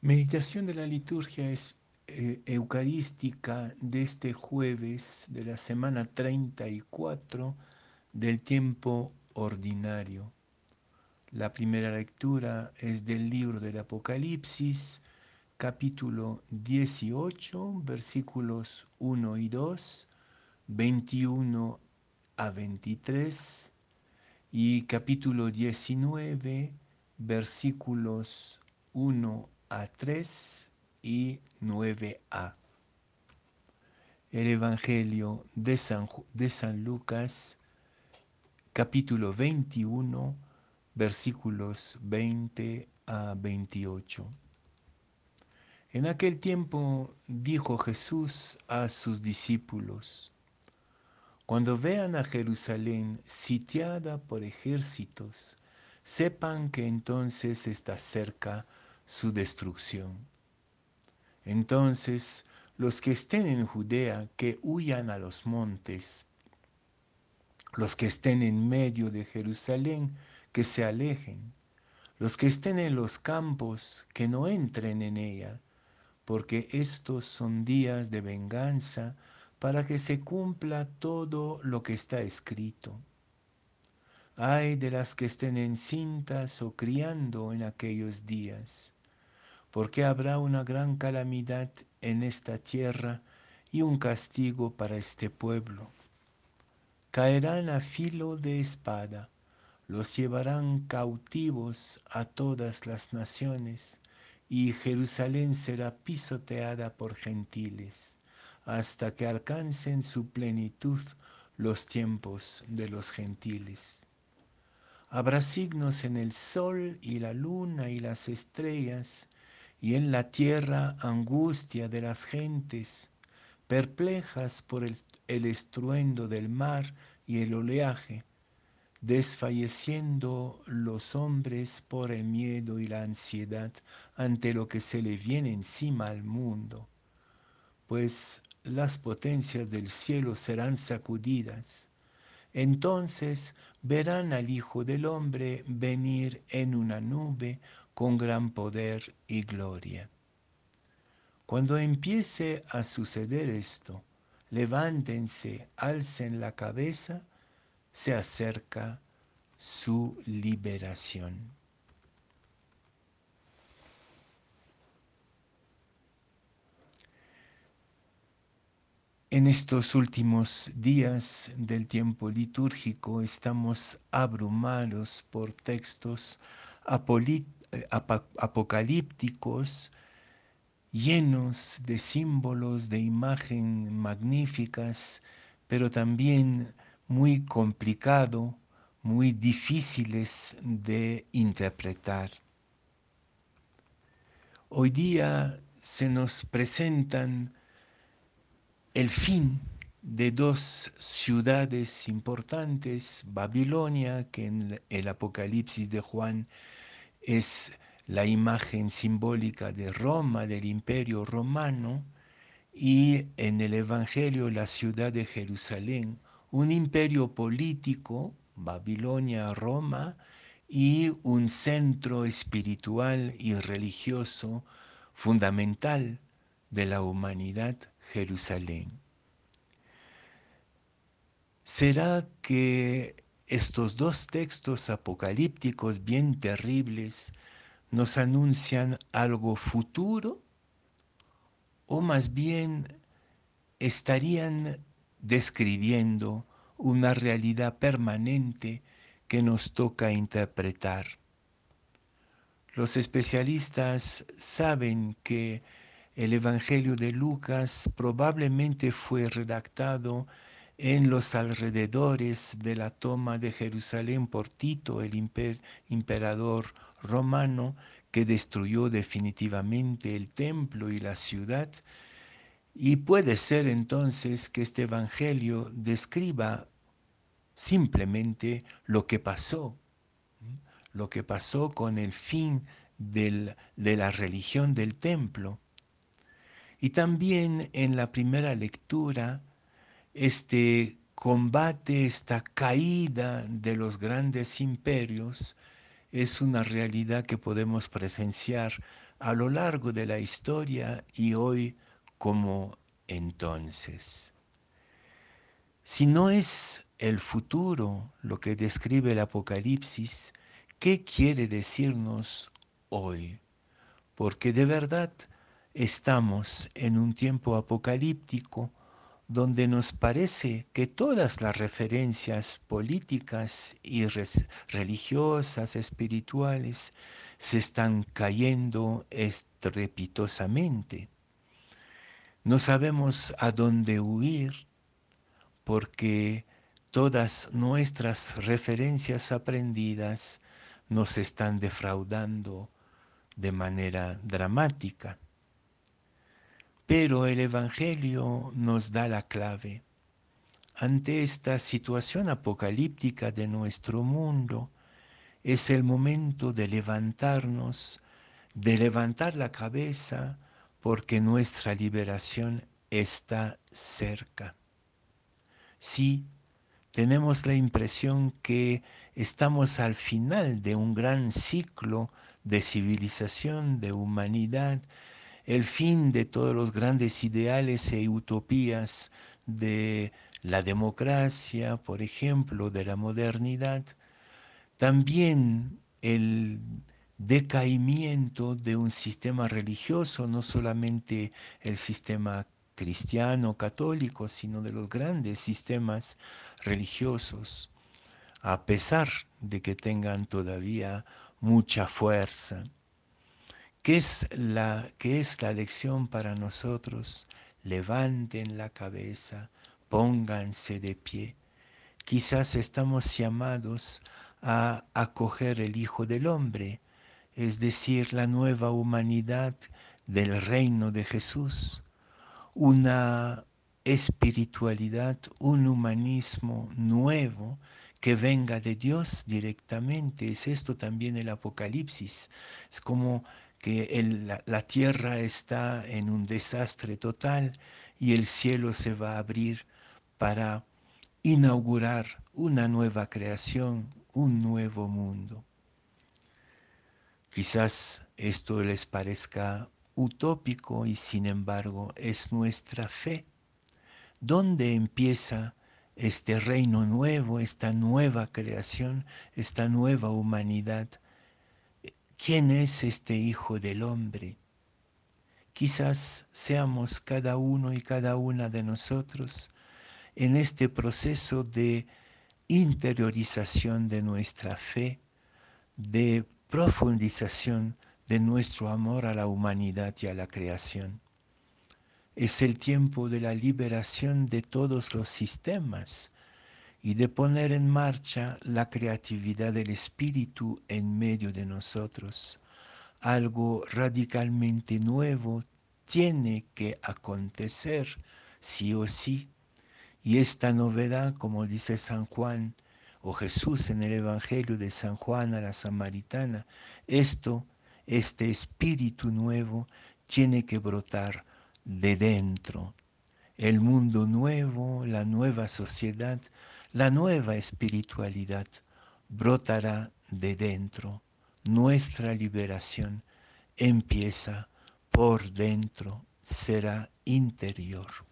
Meditación de la liturgia es, eh, eucarística de este jueves de la semana 34 del tiempo ordinario. La primera lectura es del libro del Apocalipsis, capítulo 18, versículos 1 y 2, 21 a 23 y capítulo 19, versículos 1 a 3 y 9a. El Evangelio de San, de San Lucas, capítulo 21, versículos 20 a 28. En aquel tiempo dijo Jesús a sus discípulos, cuando vean a Jerusalén sitiada por ejércitos, sepan que entonces está cerca su destrucción. Entonces los que estén en Judea, que huyan a los montes, los que estén en medio de Jerusalén, que se alejen, los que estén en los campos, que no entren en ella, porque estos son días de venganza para que se cumpla todo lo que está escrito. Ay de las que estén encintas o criando en aquellos días porque habrá una gran calamidad en esta tierra y un castigo para este pueblo. Caerán a filo de espada, los llevarán cautivos a todas las naciones, y Jerusalén será pisoteada por gentiles, hasta que alcancen su plenitud los tiempos de los gentiles. Habrá signos en el sol y la luna y las estrellas, y en la tierra angustia de las gentes, perplejas por el, estruendo del mar y el oleaje, desfalleciendo los hombres por el miedo y la ansiedad ante lo que se le viene encima al mundo, pues las potencias del cielo serán sacudidas. Entonces verán al Hijo del Hombre venir en una nube con gran poder y gloria. Cuando empiece a suceder esto, levántense, alcen la cabeza, se acerca su liberación. En estos últimos días del tiempo litúrgico estamos abrumados por textos eh, apocalípticos llenos de símbolos, de imagen magníficas, pero también muy complicado, muy difíciles de interpretar. Hoy día se nos presentan el fin de dos ciudades importantes, Babilonia, que en el Apocalipsis de Juan es la imagen simbólica de Roma, del imperio romano, y en el Evangelio la ciudad de Jerusalén, un imperio político, Babilonia, Roma, y un centro espiritual y religioso fundamental de la humanidad, Jerusalén. ¿Será que estos dos textos apocalípticos bien terribles nos anuncian algo futuro o más bien estarían describiendo una realidad permanente que nos toca interpretar. Los especialistas saben que el Evangelio de Lucas probablemente fue redactado en los alrededores de la toma de Jerusalén por Tito, el emperador romano, que destruyó definitivamente el templo y la ciudad. Y puede ser entonces que este Evangelio describa simplemente lo que pasó, lo que pasó con el fin de la religión del templo. Y también en la primera lectura este combate, esta caída de los grandes imperios, es una realidad que podemos presenciar a lo largo de la historia y hoy como entonces. Si no es el futuro lo que describe el Apocalipsis, ¿qué quiere decirnos hoy? Porque de verdad estamos en un tiempo apocalíptico donde nos parece que todas las referencias políticas y religiosas, espirituales, se están cayendo estrepitosamente. No sabemos a dónde huir porque todas nuestras referencias aprendidas nos están defraudando de manera dramática. Pero el Evangelio nos da la clave. Ante esta situación apocalíptica de nuestro mundo, es el momento de levantarnos, de levantar la cabeza, porque nuestra liberación está cerca. Sí, tenemos la impresión que estamos al final de un gran ciclo de civilización, de humanidad, el fin de todos los grandes ideales e utopías de la democracia, por ejemplo, de la modernidad, también el decaimiento de un sistema religioso, no solamente el sistema cristiano, católico, sino de los grandes sistemas religiosos, a pesar de que tengan todavía mucha fuerza. ¿Qué es la, qué es la lección para nosotros? Levanten la cabeza, pónganse de pie. Quizás estamos llamados a acoger el Hijo del Hombre, es decir, la nueva humanidad del reino de Jesús, una espiritualidad, un humanismo nuevo que venga de Dios directamente. Es esto también el Apocalipsis. Es como que la, tierra está en un desastre total y el cielo se va a abrir para inaugurar una nueva creación, un nuevo mundo. Quizás esto les parezca utópico y sin embargo es nuestra fe. ¿Dónde empieza este reino nuevo, esta nueva creación, esta nueva humanidad? ¿Quién es este Hijo del Hombre? Quizás seamos cada uno y cada una de nosotros en este proceso de interiorización de nuestra fe, de profundización de nuestro amor a la humanidad y a la creación. Es el tiempo de la liberación de todos los sistemas y de poner en marcha la creatividad del Espíritu en medio de nosotros. Algo radicalmente nuevo tiene que acontecer, sí o sí. Y esta novedad, como dice San Juan o Jesús en el Evangelio de San Juan a la Samaritana, esto, este espíritu nuevo, tiene que brotar de dentro. El mundo nuevo, la nueva sociedad, la nueva espiritualidad brotará de dentro. Nuestra liberación empieza por dentro, será interior.